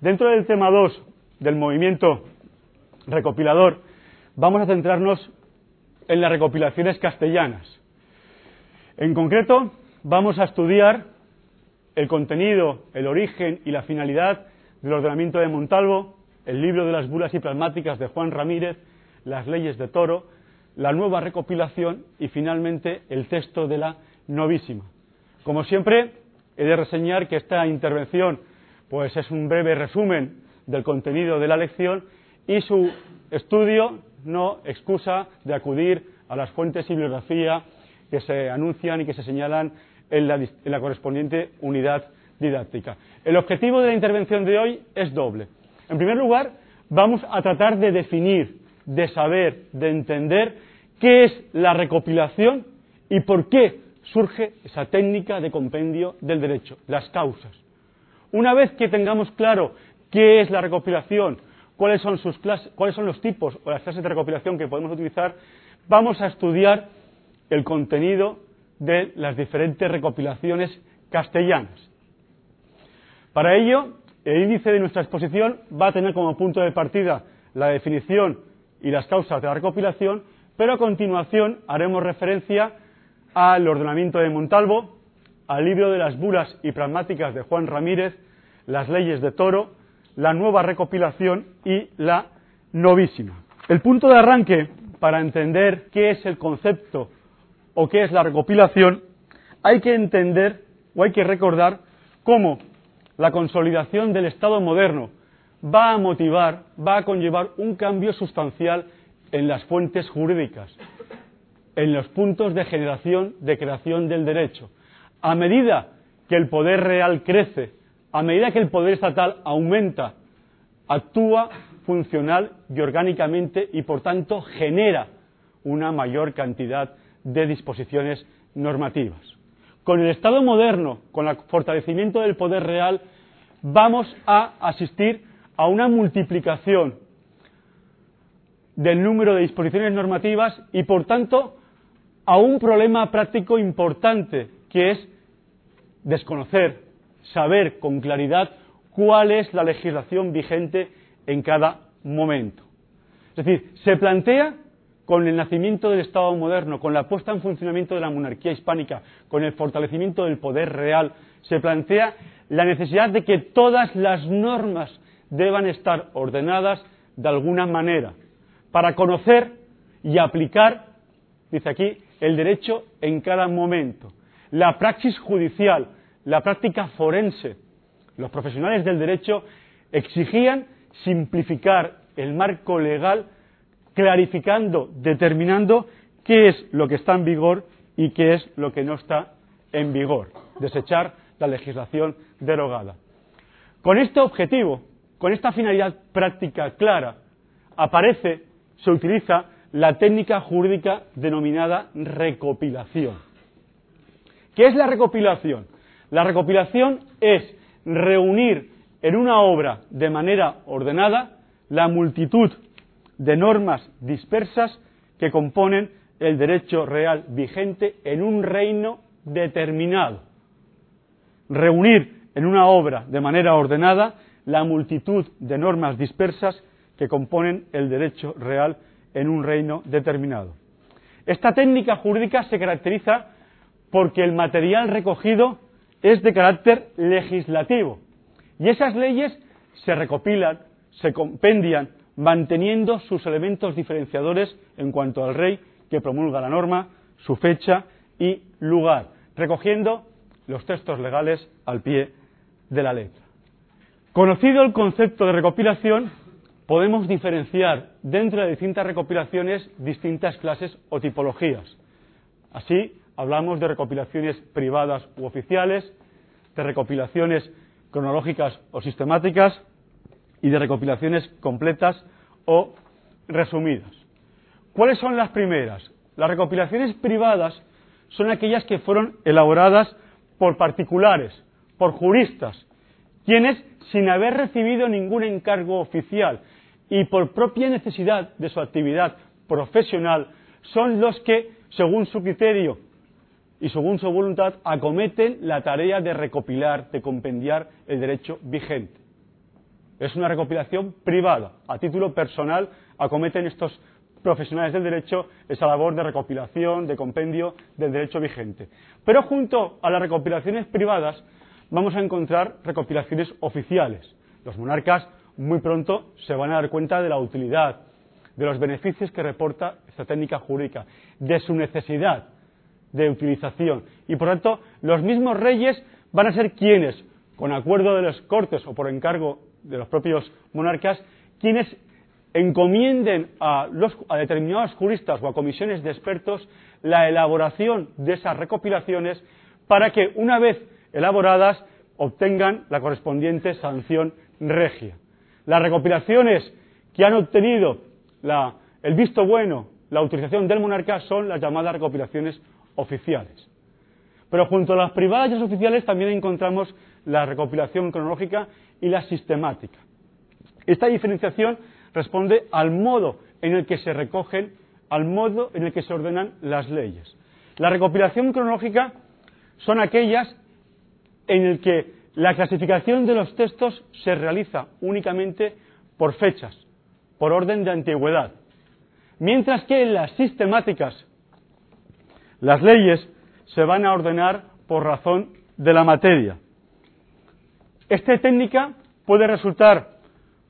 Dentro del tema 2 del movimiento recopilador, vamos a centrarnos en las recopilaciones castellanas. En concreto, vamos a estudiar el contenido, el origen y la finalidad del ordenamiento de Montalvo, el libro de las bulas y plasmáticas de Juan Ramírez, las leyes de Toro, la nueva recopilación y finalmente el texto de la novísima. Como siempre, he de reseñar que esta intervención pues es un breve resumen del contenido de la lección y su estudio no excusa de acudir a las fuentes y bibliografía que se anuncian y que se señalan en la, en la correspondiente unidad didáctica. El objetivo de la intervención de hoy es doble. En primer lugar, vamos a tratar de definir, de saber, de entender qué es la recopilación y por qué surge esa técnica de compendio del derecho, las causas. Una vez que tengamos claro qué es la recopilación, cuáles son, sus clases, los tipos o las clases de recopilación que podemos utilizar, vamos a estudiar el contenido de las diferentes recopilaciones castellanas. Para ello, el índice de nuestra exposición va a tener como punto de partida la definición y las causas de la recopilación, pero a continuación haremos referencia al ordenamiento de Montalvo, al libro de las bulas y pragmáticas de Juan Ramírez, las leyes de Toro, la nueva recopilación y la novísima. El punto de arranque para entender qué es el concepto o qué es la recopilación, hay que entender o hay que recordar cómo la consolidación del Estado moderno va a motivar, va a conllevar un cambio sustancial en las fuentes jurídicas, en los puntos de generación, de creación del derecho. A medida que el poder real crece, a medida que el poder estatal aumenta, actúa funcional y orgánicamente y por tanto genera una mayor cantidad de disposiciones normativas. Con el Estado moderno, con el fortalecimiento del poder real, vamos a asistir a una multiplicación del número de disposiciones normativas y, por tanto, a un problema práctico importante, que es desconocer, saber con claridad cuál es la legislación vigente en cada momento. Es decir, se plantea con el nacimiento del Estado moderno, con la puesta en funcionamiento de la monarquía hispánica, con el fortalecimiento del poder real, se plantea la necesidad de que todas las normas deban estar ordenadas de alguna manera para conocer y aplicar, dice aquí, el derecho en cada momento. La praxis judicial, la práctica forense, los profesionales del derecho exigían simplificar el marco legal clarificando, determinando qué es lo que está en vigor y qué es lo que no está en vigor, desechar la legislación derogada. Con este objetivo, con esta finalidad práctica clara, aparece, se utiliza la técnica jurídica denominada recopilación. ¿Qué es la recopilación? La recopilación es reunir en una obra de manera ordenada la multitud de normas dispersas que componen el derecho real vigente en un reino determinado. Reunir en una obra de manera ordenada la multitud de normas dispersas que componen el derecho real en un reino determinado. Esta técnica jurídica se caracteriza porque el material recogido es de carácter legislativo y esas leyes se recopilan, se compendian, manteniendo sus elementos diferenciadores en cuanto al rey que promulga la norma, su fecha y lugar, recogiendo los textos legales al pie de la letra. Conocido el concepto de recopilación, podemos diferenciar dentro de distintas recopilaciones distintas clases o tipologías. Así, hablamos de recopilaciones privadas u oficiales, de recopilaciones cronológicas o sistemáticas, y de recopilaciones completas o resumidas. ¿Cuáles son las primeras? Las recopilaciones privadas son aquellas que fueron elaboradas por particulares, por juristas, quienes, sin haber recibido ningún encargo oficial y por propia necesidad de su actividad profesional, son los que, según su criterio y según su voluntad acometen la tarea de recopilar, de compendiar el derecho vigente. Es una recopilación privada, a título personal acometen estos profesionales del derecho esa labor de recopilación, de compendio del derecho vigente. Pero junto a las recopilaciones privadas vamos a encontrar recopilaciones oficiales. Los monarcas muy pronto se van a dar cuenta de la utilidad, de los beneficios que reporta esta técnica jurídica, de su necesidad de utilización. Y por tanto, los mismos reyes van a ser quienes, con acuerdo de las cortes o por encargo de los propios monarcas, quienes encomienden a, a determinados juristas o a comisiones de expertos la elaboración de esas recopilaciones para que, una vez elaboradas, obtengan la correspondiente sanción regia. Las recopilaciones que han obtenido el visto bueno, la utilización del monarca, son las llamadas recopilaciones oficiales. Pero junto a las privadas y las oficiales también encontramos la recopilación cronológica y la sistemática. Esta diferenciación responde al modo en el que se recogen, al modo en el que se ordenan las leyes. La recopilación cronológica son aquellas en el que la clasificación de los textos se realiza únicamente por fechas, por orden de antigüedad, mientras que en las sistemáticas las leyes se van a ordenar por razón de la materia. Esta técnica puede resultar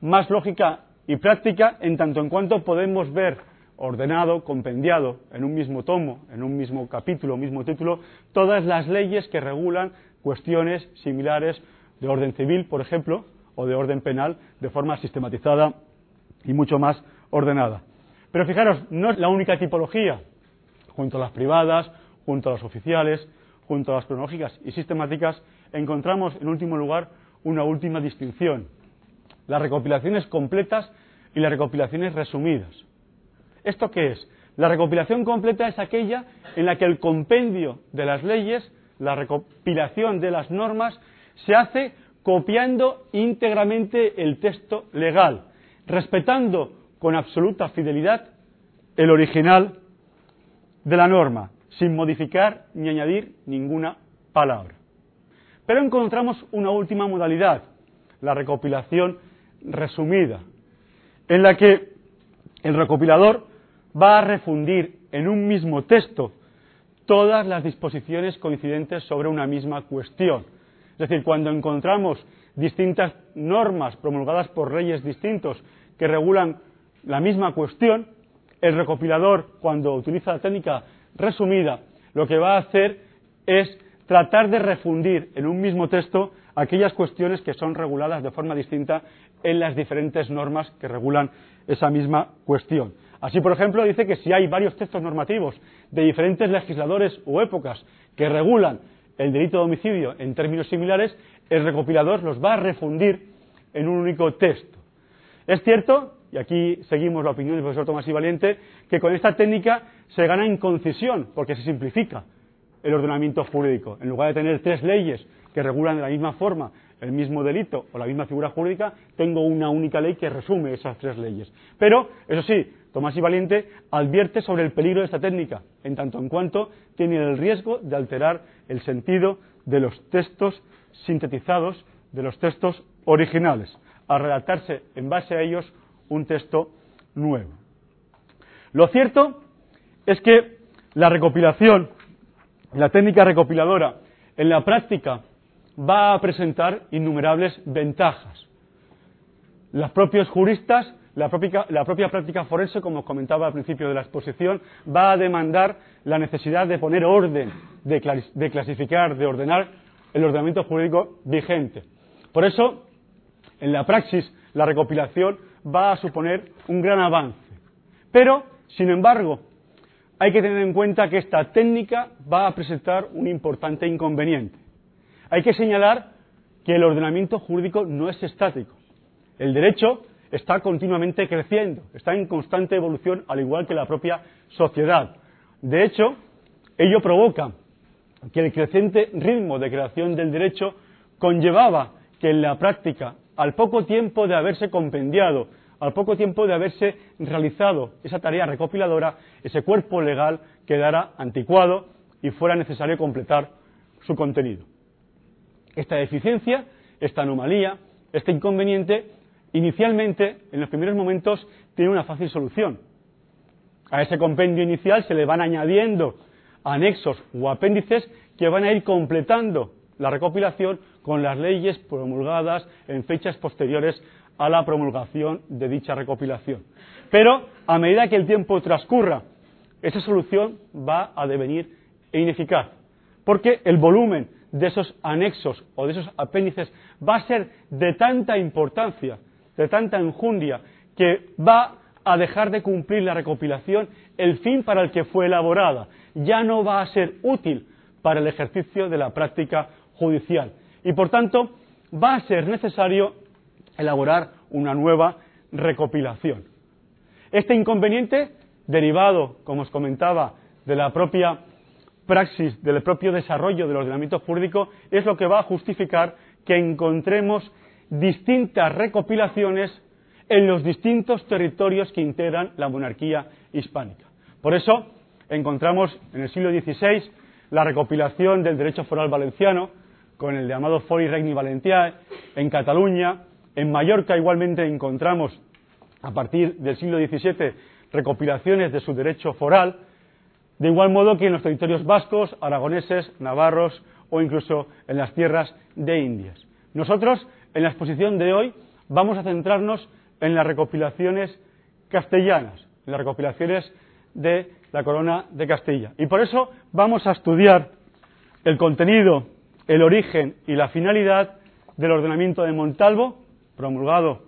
más lógica y práctica en tanto en cuanto podemos ver ordenado, compendiado en un mismo tomo, en un mismo capítulo, mismo título, todas las leyes que regulan cuestiones similares de orden civil, por ejemplo, o de orden penal, de forma sistematizada y mucho más ordenada. Pero fijaros, no es la única tipología, junto a las privadas, junto a las oficiales, junto a las cronológicas y sistemáticas, encontramos en último lugar una última distinción, las recopilaciones completas y las recopilaciones resumidas. ¿Esto qué es? La recopilación completa es aquella en la que el compendio de las leyes, la recopilación de las normas, se hace copiando íntegramente el texto legal, respetando con absoluta fidelidad el original de la norma, sin modificar ni añadir ninguna palabra. Pero encontramos una última modalidad, la recopilación resumida, en la que el recopilador va a refundir en un mismo texto todas las disposiciones coincidentes sobre una misma cuestión. Es decir, cuando encontramos distintas normas promulgadas por reyes distintos que regulan la misma cuestión, el recopilador, cuando utiliza la técnica resumida, lo que va a hacer es tratar de refundir en un mismo texto aquellas cuestiones que son reguladas de forma distinta en las diferentes normas que regulan esa misma cuestión. Así, por ejemplo, dice que si hay varios textos normativos de diferentes legisladores o épocas que regulan el delito de homicidio en términos similares, el recopilador los va a refundir en un único texto. Es cierto, y aquí seguimos la opinión del profesor Tomás y Valiente, que con esta técnica se gana en concisión, porque se simplifica el ordenamiento jurídico. En lugar de tener tres leyes que regulan de la misma forma el mismo delito o la misma figura jurídica, tengo una única ley que resume esas tres leyes. Pero, eso sí, Tomás y Valiente advierte sobre el peligro de esta técnica, en tanto en cuanto tiene el riesgo de alterar el sentido de los textos sintetizados, de los textos originales, a redactarse en base a ellos un texto nuevo. Lo cierto es que la recopilación la técnica recopiladora en la práctica va a presentar innumerables ventajas. Los propios juristas, la propia, práctica forense, como comentaba al principio de la exposición, va a demandar la necesidad de poner orden, de, de clasificar, de ordenar el ordenamiento jurídico vigente. Por eso, en la praxis, la recopilación va a suponer un gran avance. Pero, sin embargo, hay que tener en cuenta que esta técnica va a presentar un importante inconveniente. Hay que señalar que el ordenamiento jurídico no es estático. El derecho está continuamente creciendo, está en constante evolución, al igual que la propia sociedad. De hecho, ello provoca que el creciente ritmo de creación del derecho conllevaba que en la práctica, al poco tiempo de haberse compendiado al poco tiempo de haberse realizado esa tarea recopiladora, ese cuerpo legal quedará anticuado y fuera necesario completar su contenido. Esta deficiencia, esta anomalía, este inconveniente, inicialmente, en los primeros momentos, tiene una fácil solución. A ese compendio inicial se le van añadiendo anexos o apéndices que van a ir completando la recopilación con las leyes promulgadas en fechas posteriores a la promulgación de dicha recopilación. Pero a medida que el tiempo transcurra, esa solución va a devenir ineficaz, porque el volumen de esos anexos o de esos apéndices va a ser de tanta importancia, de tanta enjundia, que va a dejar de cumplir la recopilación el fin para el que fue elaborada. Ya no va a ser útil para el ejercicio de la práctica judicial. Y por tanto, va a ser necesario elaborar una nueva recopilación. Este inconveniente, derivado, como os comentaba, de la propia praxis, del propio desarrollo del ordenamiento jurídico, es lo que va a justificar que encontremos distintas recopilaciones en los distintos territorios que integran la monarquía hispánica. Por eso encontramos en el siglo XVI la recopilación del derecho foral valenciano, con el llamado Fori Regni Valentiae, en Cataluña, en Mallorca igualmente encontramos, a partir del siglo XVII, recopilaciones de su derecho foral, de igual modo que en los territorios vascos, aragoneses, navarros o incluso en las tierras de Indias. Nosotros, en la exposición de hoy, vamos a centrarnos en las recopilaciones castellanas, en las recopilaciones de la corona de Castilla. Y por eso vamos a estudiar el contenido, el origen y la finalidad del ordenamiento de Montalvo, promulgado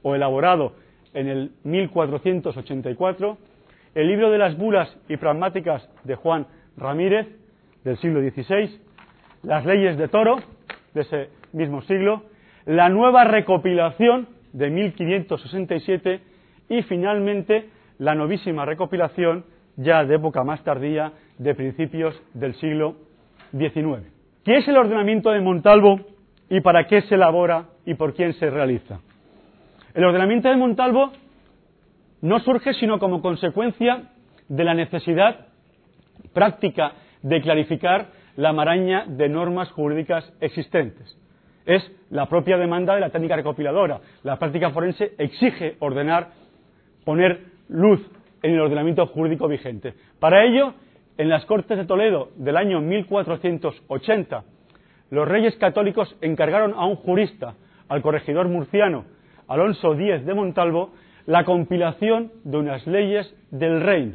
o elaborado en el 1484, el libro de las bulas y pragmáticas de Juan Ramírez, del siglo XVI, las leyes de Toro, de ese mismo siglo, la nueva recopilación de 1567 y finalmente la novísima recopilación ya de época más tardía de principios del siglo XIX. ¿Qué es el ordenamiento de Montalvo y para qué se elabora y por quién se realiza? El ordenamiento de Montalvo no surge sino como consecuencia de la necesidad práctica de clarificar la maraña de normas jurídicas existentes es la propia demanda de la técnica recopiladora. La práctica forense exige ordenar, poner luz en el ordenamiento jurídico vigente. Para ello, en las Cortes de Toledo del año 1480, los reyes católicos encargaron a un jurista, al corregidor murciano Alonso Díez de Montalvo, la compilación de unas leyes del reino.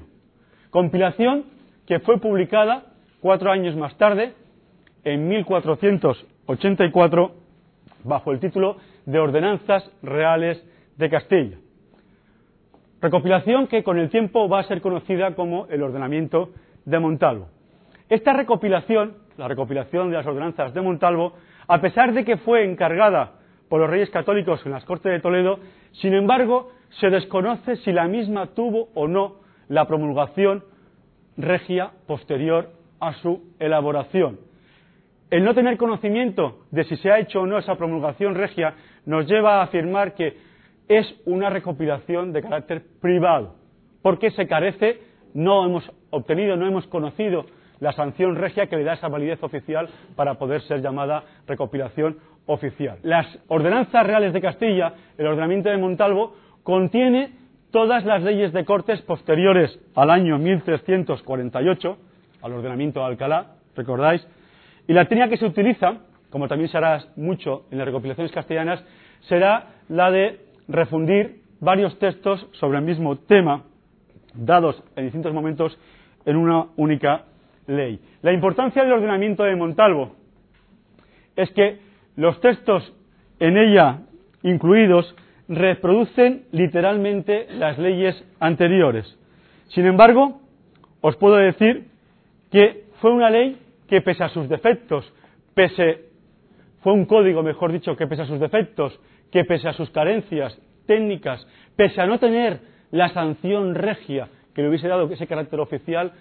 Compilación que fue publicada cuatro años más tarde, en 1484 bajo el título de Ordenanzas Reales de Castilla. Recopilación que con el tiempo va a ser conocida como el ordenamiento de Montalvo. Esta recopilación, la recopilación de las ordenanzas de Montalvo, a pesar de que fue encargada por los reyes católicos en las Cortes de Toledo, sin embargo, se desconoce si la misma tuvo o no la promulgación regia posterior a su elaboración. El no tener conocimiento de si se ha hecho o no esa promulgación regia nos lleva a afirmar que es una recopilación de carácter privado, porque se carece, no hemos obtenido, no hemos conocido la sanción regia que le da esa validez oficial para poder ser llamada recopilación oficial. Las ordenanzas reales de Castilla, el ordenamiento de Montalvo, contiene todas las leyes de cortes posteriores al año 1348, al ordenamiento de Alcalá, recordáis, y la técnica que se utiliza, como también se hará mucho en las recopilaciones castellanas, será la de refundir varios textos sobre el mismo tema, dados en distintos momentos en una única ley. La importancia del ordenamiento de Montalvo es que los textos en ella incluidos reproducen literalmente las leyes anteriores. Sin embargo, os puedo decir que fue una ley que pese a sus defectos, pese, fue un código, mejor dicho, que pese a sus defectos, que pese a sus carencias técnicas, pese a no tener la sanción regia que le hubiese dado ese carácter oficial,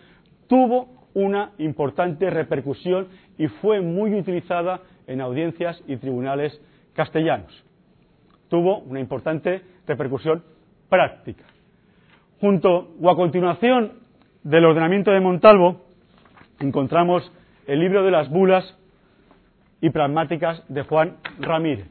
tuvo una importante repercusión y fue muy utilizada en audiencias y tribunales castellanos. Tuvo una importante repercusión práctica. Junto o a continuación del ordenamiento de Montalvo, encontramos el libro de las bulas y pragmáticas de Juan Ramírez.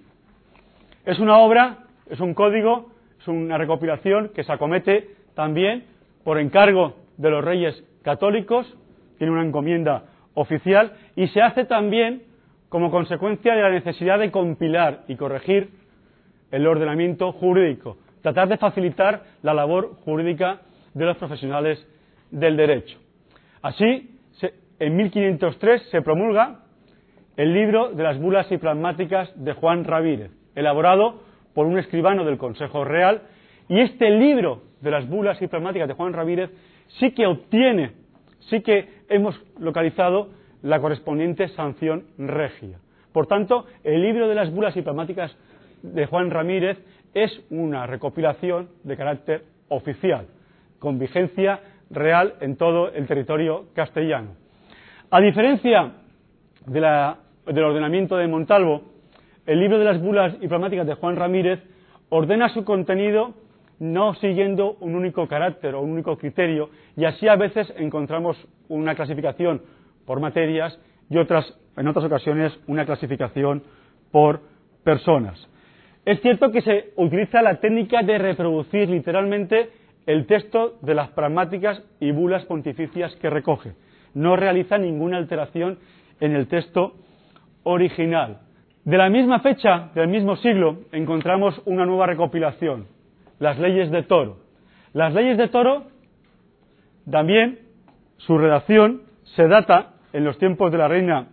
Es una obra, es un código, es una recopilación que se acomete también por encargo de los reyes católicos, tiene una encomienda oficial y se hace también como consecuencia de la necesidad de compilar y corregir el ordenamiento jurídico, tratar de facilitar la labor jurídica de los profesionales del derecho. Así, en 1503 se promulga el libro de las bulas y pragmáticas de Juan Ramírez, elaborado por un escribano del Consejo Real, y este libro de las bulas y pragmáticas de Juan Ramírez sí que obtiene, sí que hemos localizado la correspondiente sanción regia. Por tanto, el libro de las bulas y pragmáticas de Juan Ramírez es una recopilación de carácter oficial, con vigencia real en todo el territorio castellano. A diferencia del ordenamiento de Montalvo, el libro de las bulas y de Juan Ramírez ordena su contenido no siguiendo un único carácter o un único criterio, y así a veces encontramos una clasificación por materias y otras, en otras ocasiones, una clasificación por personas. Es cierto que se utiliza la técnica de reproducir literalmente el texto de las pragmáticas y bulas pontificias que recoge. No realiza ninguna alteración en el texto original. De la misma fecha, del mismo siglo, encontramos una nueva recopilación, las leyes de Toro. Las leyes de Toro, también, su redacción se data en los tiempos de la reina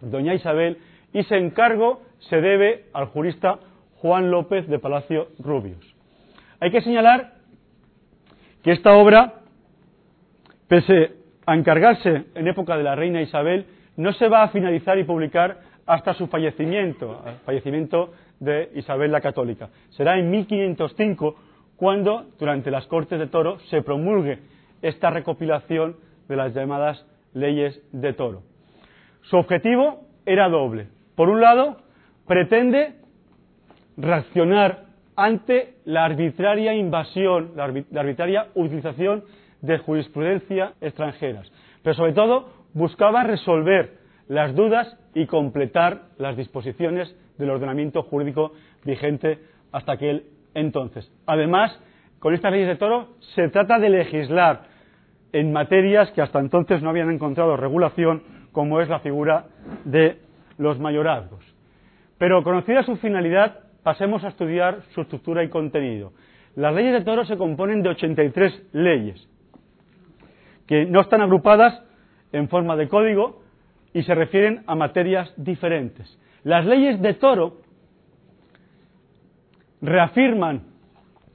doña Isabel y su encargo se debe al jurista Juan López de Palacio Rubios. Hay que señalar que esta obra, pese a encargarse en época de la reina Isabel, no se va a finalizar y publicar hasta su fallecimiento, el fallecimiento de Isabel la Católica. Será en 1505 cuando, durante las Cortes de Toro, se promulgue esta recopilación de las llamadas leyes de Toro. Su objetivo era doble. Por un lado, pretende reaccionar ante la arbitraria invasión, la, arbitraria utilización de jurisprudencia extranjeras. Pero sobre todo buscaba resolver las dudas y completar las disposiciones del ordenamiento jurídico vigente hasta aquel entonces. Además, con estas leyes de toro se trata de legislar en materias que hasta entonces no habían encontrado regulación, como es la figura de los mayorazgos. Pero conocida su finalidad, pasemos a estudiar su estructura y contenido. Las leyes de toro se componen de 83 leyes, que no están agrupadas en forma de código y se refieren a materias diferentes. Las leyes de toro reafirman,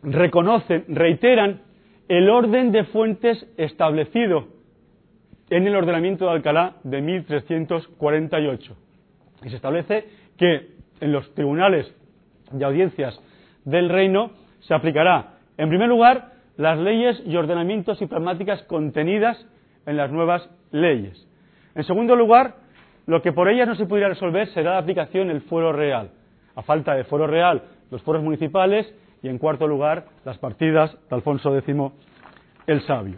reconocen, reiteran el orden de fuentes establecido en el ordenamiento de Alcalá de 1348. Y se establece que en los tribunales y audiencias del reino se aplicará, en primer lugar, las leyes y ordenamientos y pragmáticas contenidas en las nuevas leyes. En segundo lugar, lo que por ellas no se pudiera resolver será la aplicación del fuero real. A falta de fuero real, los fueros municipales y, en cuarto lugar, las partidas de Alfonso X el Sabio.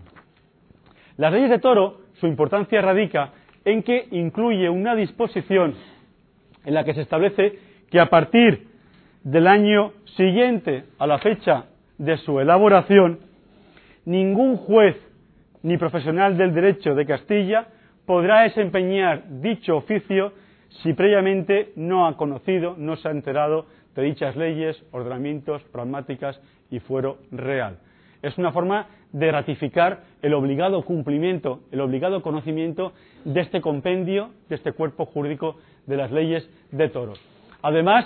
Las leyes de Toro, su importancia radica en que incluye una disposición en la que se establece que a partir del año siguiente a la fecha de su elaboración, ningún juez ni profesional del derecho de Castilla podrá desempeñar dicho oficio si previamente no ha conocido, no se ha enterado de dichas leyes, ordenamientos, pragmáticas y fuero real. Es una forma de ratificar el obligado cumplimiento, el obligado conocimiento de este compendio, de este cuerpo jurídico de las leyes de toros. Además,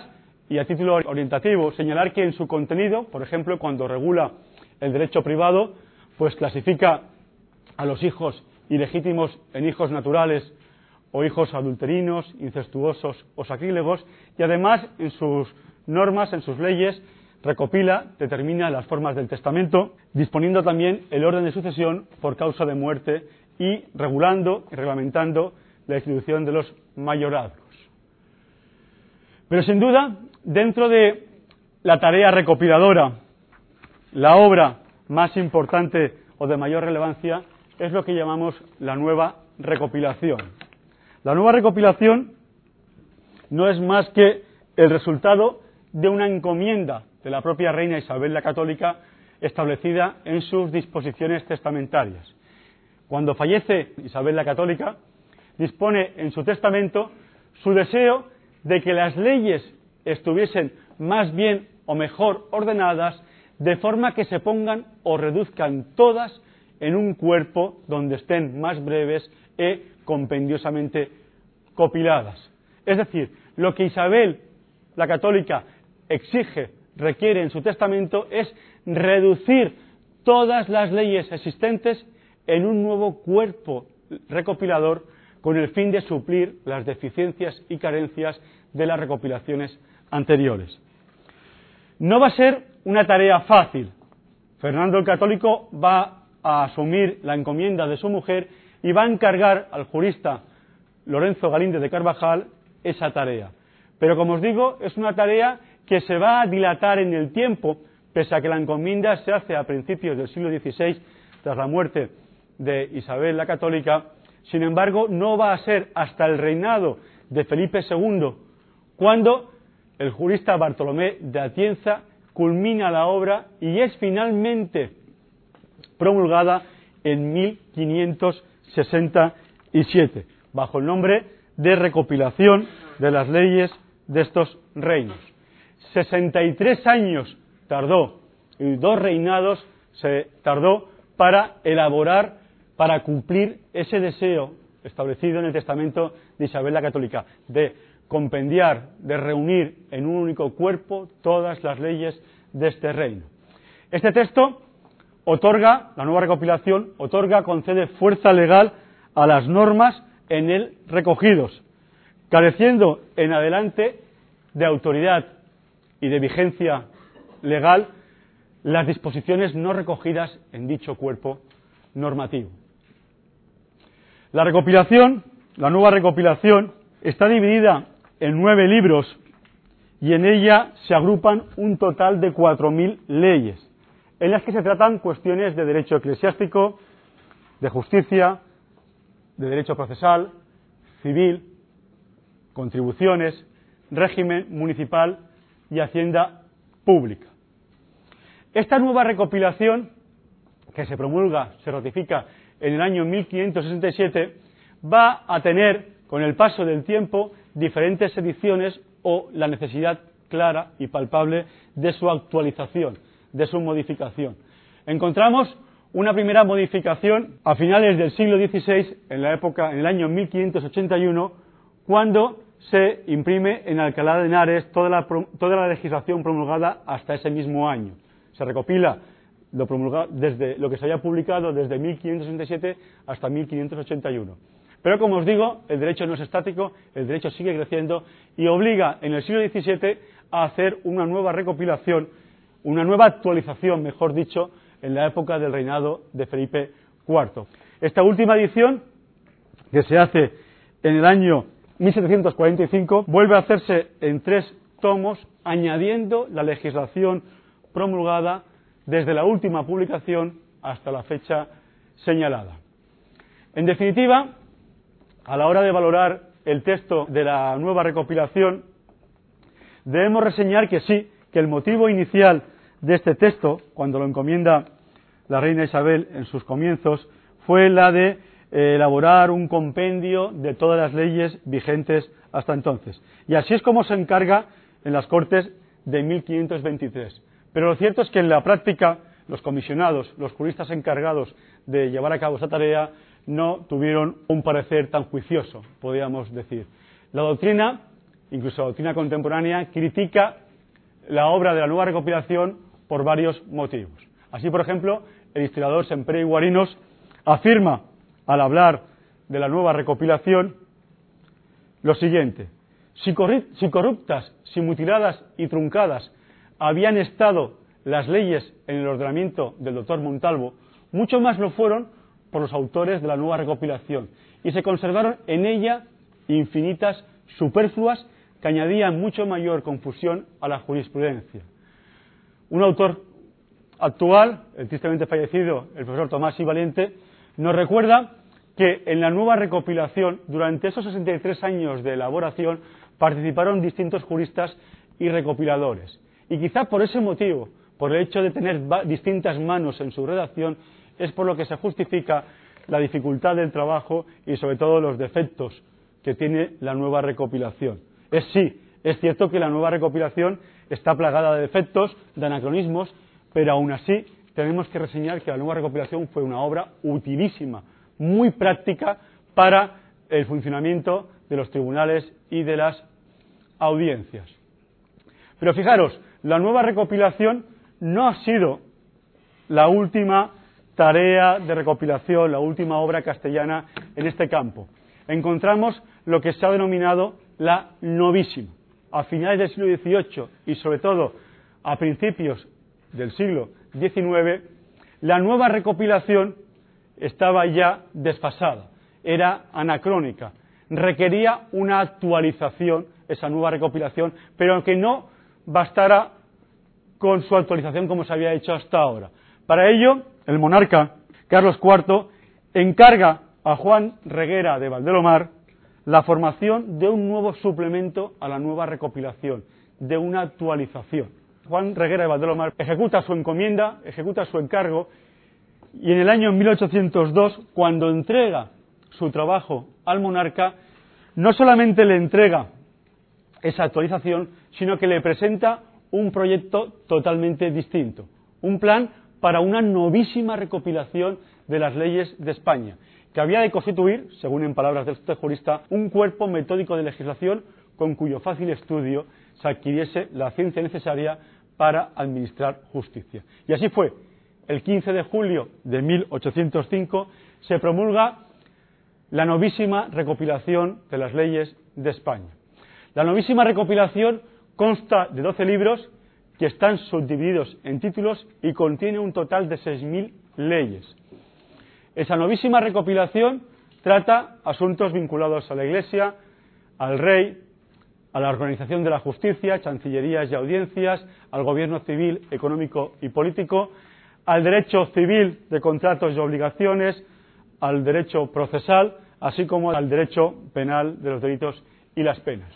y a título orientativo, señalar que en su contenido, por ejemplo, cuando regula el derecho privado, pues clasifica a los hijos ilegítimos en hijos naturales o hijos adulterinos, incestuosos o sacrílegos, y además en sus normas, en sus leyes, recopila, determina las formas del testamento, disponiendo también el orden de sucesión por causa de muerte y regulando y reglamentando la institución de los mayorazgos. Pero sin duda, dentro de la tarea recopiladora, la obra más importante o de mayor relevancia es lo que llamamos la nueva recopilación. La nueva recopilación no es más que el resultado de una encomienda de la propia reina Isabel la Católica establecida en sus disposiciones testamentarias. Cuando fallece Isabel la Católica, dispone en su testamento su deseo de que las leyes estuviesen más bien o mejor ordenadas, de forma que se pongan o reduzcan todas en un cuerpo donde estén más breves e compendiosamente copiladas. Es decir, lo que Isabel la católica exige, requiere en su testamento es reducir todas las leyes existentes en un nuevo cuerpo recopilador con el fin de suplir las deficiencias y carencias de las recopilaciones anteriores. No va a ser una tarea fácil. Fernando el Católico va a asumir la encomienda de su mujer y va a encargar al jurista Lorenzo Galíndez de Carvajal esa tarea. Pero como os digo, es una tarea que se va a dilatar en el tiempo, pese a que la encomienda se hace a principios del siglo XVI, tras la muerte de Isabel la Católica. Sin embargo, no va a ser hasta el reinado de Felipe II cuando el jurista Bartolomé de Atienza culmina la obra y es finalmente promulgada en 1567, bajo el nombre de recopilación de las leyes de estos reinos. 63 años tardó y dos reinados se tardó para elaborar, para cumplir ese deseo establecido en el testamento de Isabel la Católica, de compendiar, de reunir en un único cuerpo todas las leyes de este reino. Este texto otorga, la nueva recopilación, otorga, concede fuerza legal a las normas en él recogidos, careciendo en adelante de autoridad y de vigencia legal las disposiciones no recogidas en dicho cuerpo normativo. La recopilación, la nueva recopilación, está dividida en nueve libros y en ella se agrupan un total de cuatro mil leyes, en las que se tratan cuestiones de derecho eclesiástico, de justicia, de derecho procesal, civil, contribuciones, régimen municipal y hacienda pública. Esta nueva recopilación, que se promulga, se ratifica en el año 1567, va a tener, con el paso del tiempo, diferentes ediciones o la necesidad clara y palpable de su actualización, de su modificación. Encontramos una primera modificación a finales del siglo XVI, en la época, en el año 1581, cuando se imprime en Alcalá de Henares toda la, toda la legislación promulgada hasta ese mismo año. Se recopila lo, desde, lo que se había publicado desde 1567 hasta 1581. Pero como os digo, el derecho no es estático, el derecho sigue creciendo y obliga en el siglo XVII a hacer una nueva recopilación, una nueva actualización, mejor dicho, en la época del reinado de Felipe IV. Esta última edición, que se hace en el año 1745, vuelve a hacerse en tres tomos, añadiendo la legislación promulgada desde la última publicación hasta la fecha señalada. En definitiva, a la hora de valorar el texto de la nueva recopilación, debemos reseñar que sí, que el motivo inicial de este texto, cuando lo encomienda la reina Isabel en sus comienzos, fue la de eh, elaborar un compendio de todas las leyes vigentes hasta entonces. Y así es como se encarga en las Cortes de 1523. Pero lo cierto es que en la práctica los comisionados, los juristas encargados de llevar a cabo esa tarea, no tuvieron un parecer tan juicioso, podríamos decir. La doctrina, incluso la doctrina contemporánea, critica la obra de la nueva recopilación por varios motivos. Así, por ejemplo, el historiador Sempré Guarinos afirma, al hablar de la nueva recopilación, lo siguiente. Si, corruptas, si mutiladas y truncadas habían estado las leyes en el ordenamiento del doctor Montalvo, mucho más lo fueron por los autores de la nueva recopilación, y se conservaron en ella infinitas superfluas que añadían mucho mayor confusión a la jurisprudencia. Un autor actual, el tristemente fallecido, el profesor Tomás y Valiente, nos recuerda que en la nueva recopilación, durante esos 63 años de elaboración, participaron distintos juristas y recopiladores. Y quizá por ese motivo, por el hecho de tener distintas manos en su redacción, es por lo que se justifica la dificultad del trabajo y sobre todo los defectos que tiene la nueva recopilación. Es sí, es cierto que la nueva recopilación está plagada de defectos, de anacronismos, pero aún así tenemos que reseñar que la nueva recopilación fue una obra utilísima, muy práctica para el funcionamiento de los tribunales y de las audiencias. Pero fijaros, la nueva recopilación no ha sido la última tarea de recopilación, la última obra castellana en este campo. Encontramos lo que se ha denominado la novísima. A finales del siglo XVIII y sobre todo a principios del siglo XIX, la nueva recopilación estaba ya desfasada, era anacrónica, requería una actualización, esa nueva recopilación, pero aunque no bastara con su actualización como se había hecho hasta ahora. Para ello, el monarca Carlos IV encarga a Juan Reguera de Valdelomar la formación de un nuevo suplemento a la nueva recopilación, de una actualización. Juan Reguera de Valdelomar ejecuta su encomienda, ejecuta su encargo, y en el año 1802, cuando entrega su trabajo al monarca, no solamente le entrega esa actualización, sino que le presenta un proyecto totalmente distinto, un plan para una novísima recopilación de las leyes de España, que había de constituir, según en palabras del jurista, un cuerpo metódico de legislación con cuyo fácil estudio se adquiriese la ciencia necesaria para administrar justicia. Y así fue. El 15 de julio de 1805 se promulga la novísima recopilación de las leyes de España. La novísima recopilación consta de 12 libros que están subdivididos en títulos y contiene un total de 6.000 leyes. Esa novísima recopilación trata asuntos vinculados a la Iglesia, al rey, a la organización de la justicia, chancillerías y audiencias, al gobierno civil, económico y político, al derecho civil de contratos y obligaciones, al derecho procesal, así como al derecho penal de los delitos y las penas.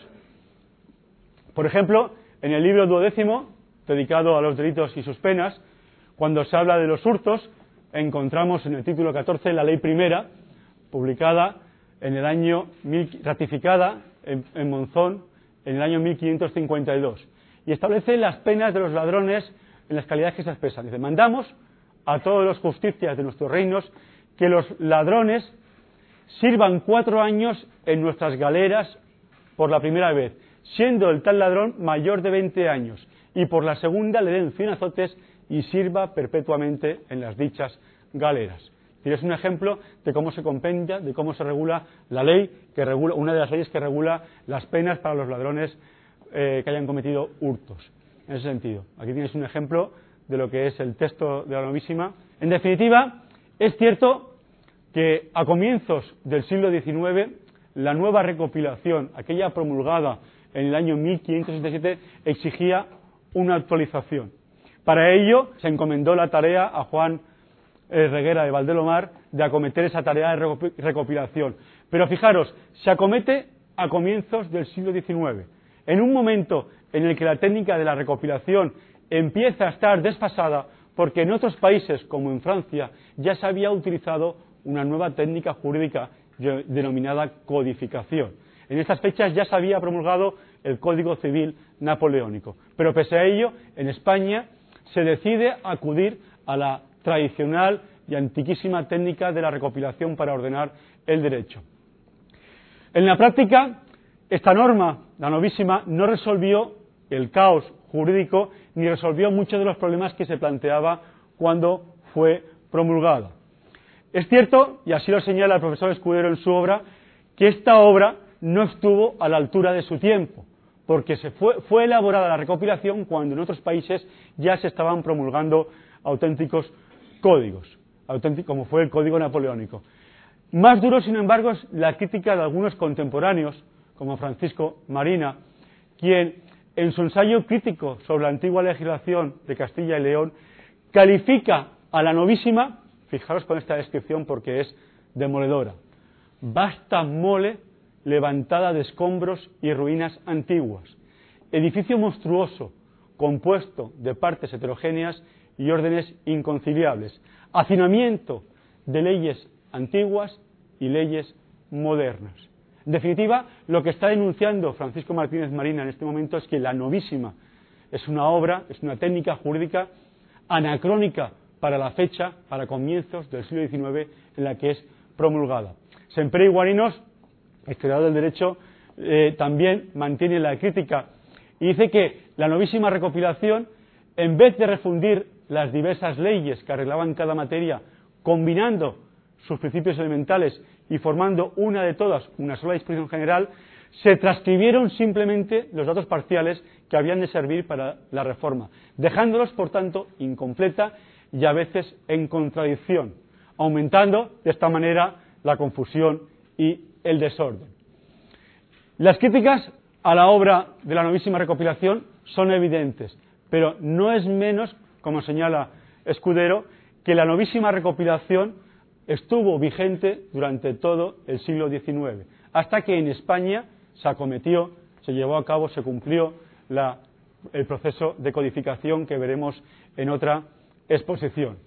Por ejemplo, en el libro duodécimo, dedicado a los delitos y sus penas, cuando se habla de los hurtos, encontramos en el título 14 la ley primera, publicada en el año, ratificada en, Monzón en el año 1552, y establece las penas de los ladrones en las calidades que se expresan. Dice, mandamos a todos los justicias de nuestros reinos que los ladrones sirvan cuatro años en nuestras galeras por la primera vez siendo el tal ladrón mayor de 20 años, y por la segunda le den 100 azotes y sirva perpetuamente en las dichas galeras. Es un ejemplo de cómo se compendia, de cómo se regula la ley, que regula, una de las leyes que regula las penas para los ladrones eh, que hayan cometido hurtos. En ese sentido, aquí tienes un ejemplo de lo que es el texto de la novísima. En definitiva, es cierto que a comienzos del siglo XIX, la nueva recopilación, aquella promulgada en el año 1567 exigía una actualización. Para ello se encomendó la tarea a Juan eh, Reguera de Valdelomar de acometer esa tarea de recopilación. Pero fijaros, se acomete a comienzos del siglo XIX, en un momento en el que la técnica de la recopilación empieza a estar desfasada porque en otros países, como en Francia, ya se había utilizado una nueva técnica jurídica denominada codificación. En estas fechas ya se había promulgado el Código Civil Napoleónico. Pero pese a ello, en España se decide acudir a la tradicional y antiquísima técnica de la recopilación para ordenar el derecho. En la práctica, esta norma, la novísima, no resolvió el caos jurídico ni resolvió muchos de los problemas que se planteaba cuando fue promulgada. Es cierto, y así lo señala el profesor Escudero en su obra, que esta obra no estuvo a la altura de su tiempo, porque se fue, fue elaborada la recopilación cuando en otros países ya se estaban promulgando auténticos códigos, como fue el Código Napoleónico. Más duro, sin embargo, es la crítica de algunos contemporáneos, como Francisco Marina, quien en su ensayo crítico sobre la antigua legislación de Castilla y León califica a la novísima, fijaros con esta descripción porque es demoledora, vasta mole levantada de escombros y ruinas antiguas, edificio monstruoso, compuesto de partes heterogéneas y órdenes inconciliables, hacinamiento de leyes antiguas y leyes modernas. En definitiva, lo que está denunciando Francisco Martínez Marina en este momento es que la novísima es una obra, es una técnica jurídica anacrónica para la fecha, para comienzos del siglo XIX en la que es promulgada. Semper y Guarinos, historiador del derecho, eh, también mantiene la crítica y dice que la novísima recopilación, en vez de refundir las diversas leyes que arreglaban cada materia, combinando sus principios elementales y formando una de todas, una sola disposición general, se transcribieron simplemente los datos parciales que habían de servir para la reforma, dejándolos, por tanto, incompleta y a veces en contradicción, aumentando de esta manera la confusión y el desorden. Las críticas a la obra de la novísima recopilación son evidentes, pero no es menos, como señala Escudero, que la novísima recopilación estuvo vigente durante todo el siglo XIX, hasta que en España se acometió, se llevó a cabo, se cumplió el proceso de codificación que veremos en otra exposición.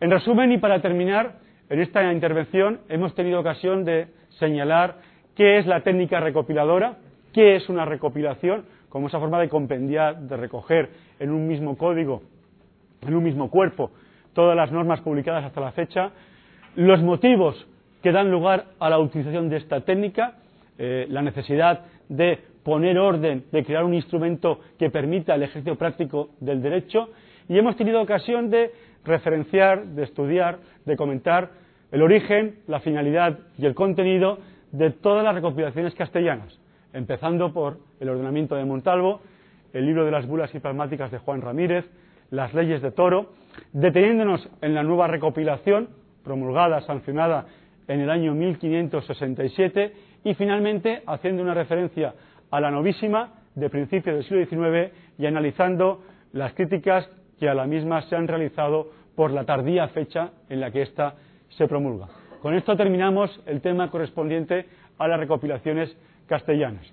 En resumen, y para terminar, en esta intervención hemos tenido ocasión de señalar qué es la técnica recopiladora, qué es una recopilación, como esa forma de compendiar, de recoger en un mismo código, en un mismo cuerpo, todas las normas publicadas hasta la fecha, los motivos que dan lugar a la utilización de esta técnica, eh, la necesidad de poner orden, de crear un instrumento que permita el ejercicio práctico del derecho, y hemos tenido ocasión de referenciar, de estudiar, de comentar el origen, la finalidad y el contenido de todas las recopilaciones castellanas, empezando por el ordenamiento de Montalvo, el libro de las bulas y pragmáticas de Juan Ramírez, las leyes de Toro, deteniéndonos en la nueva recopilación, promulgada, sancionada en el año 1567, y finalmente haciendo una referencia a la novísima de principios del siglo XIX y analizando las críticas que a la misma se han realizado por la tardía fecha en la que ésta se promulga. Con esto terminamos el tema correspondiente a las recopilaciones castellanas.